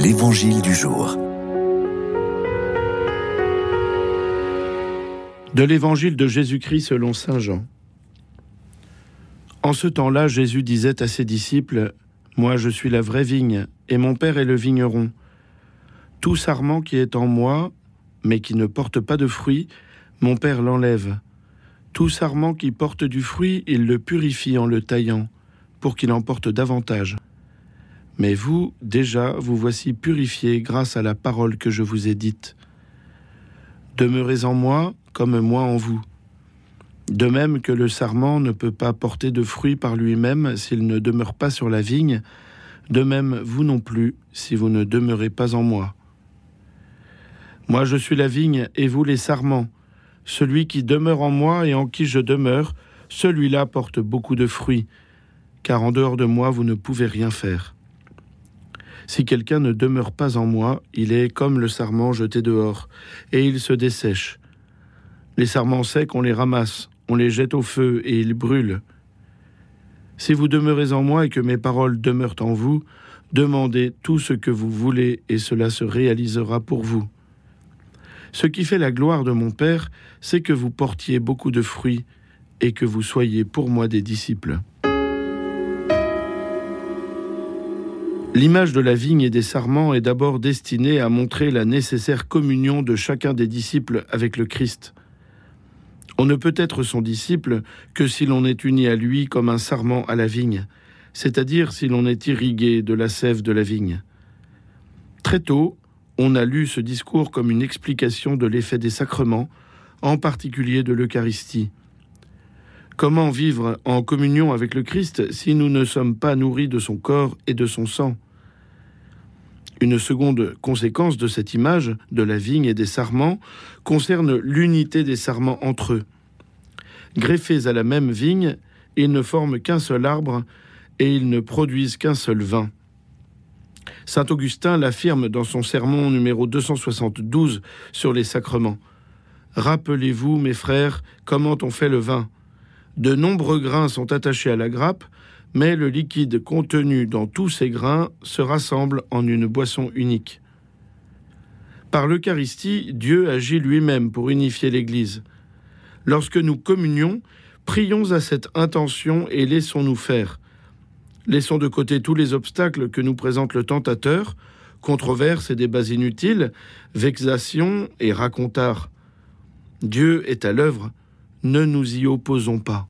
L'Évangile du jour. De l'Évangile de Jésus-Christ selon Saint Jean. En ce temps-là, Jésus disait à ses disciples, Moi je suis la vraie vigne, et mon Père est le vigneron. Tout sarment qui est en moi, mais qui ne porte pas de fruit, mon Père l'enlève. Tout sarment qui porte du fruit, il le purifie en le taillant, pour qu'il en porte davantage. Mais vous, déjà, vous voici purifiés grâce à la parole que je vous ai dite. Demeurez en moi comme moi en vous. De même que le sarment ne peut pas porter de fruits par lui-même s'il ne demeure pas sur la vigne, de même vous non plus si vous ne demeurez pas en moi. Moi je suis la vigne et vous les sarments. Celui qui demeure en moi et en qui je demeure, celui-là porte beaucoup de fruits, car en dehors de moi vous ne pouvez rien faire. Si quelqu'un ne demeure pas en moi, il est comme le sarment jeté dehors, et il se dessèche. Les sarments secs, on les ramasse, on les jette au feu, et ils brûlent. Si vous demeurez en moi et que mes paroles demeurent en vous, demandez tout ce que vous voulez, et cela se réalisera pour vous. Ce qui fait la gloire de mon Père, c'est que vous portiez beaucoup de fruits, et que vous soyez pour moi des disciples. L'image de la vigne et des sarments est d'abord destinée à montrer la nécessaire communion de chacun des disciples avec le Christ. On ne peut être son disciple que si l'on est uni à lui comme un sarment à la vigne, c'est-à-dire si l'on est irrigué de la sève de la vigne. Très tôt, on a lu ce discours comme une explication de l'effet des sacrements, en particulier de l'Eucharistie. Comment vivre en communion avec le Christ si nous ne sommes pas nourris de son corps et de son sang? Une seconde conséquence de cette image de la vigne et des sarments concerne l'unité des sarments entre eux. Greffés à la même vigne, ils ne forment qu'un seul arbre et ils ne produisent qu'un seul vin. Saint Augustin l'affirme dans son sermon numéro 272 sur les sacrements. Rappelez-vous, mes frères, comment on fait le vin. De nombreux grains sont attachés à la grappe, mais le liquide contenu dans tous ces grains se rassemble en une boisson unique. Par l'Eucharistie, Dieu agit lui-même pour unifier l'Église. Lorsque nous communions, prions à cette intention et laissons-nous faire. Laissons de côté tous les obstacles que nous présente le tentateur, controverses et débats inutiles, vexations et racontars. Dieu est à l'œuvre, ne nous y opposons pas.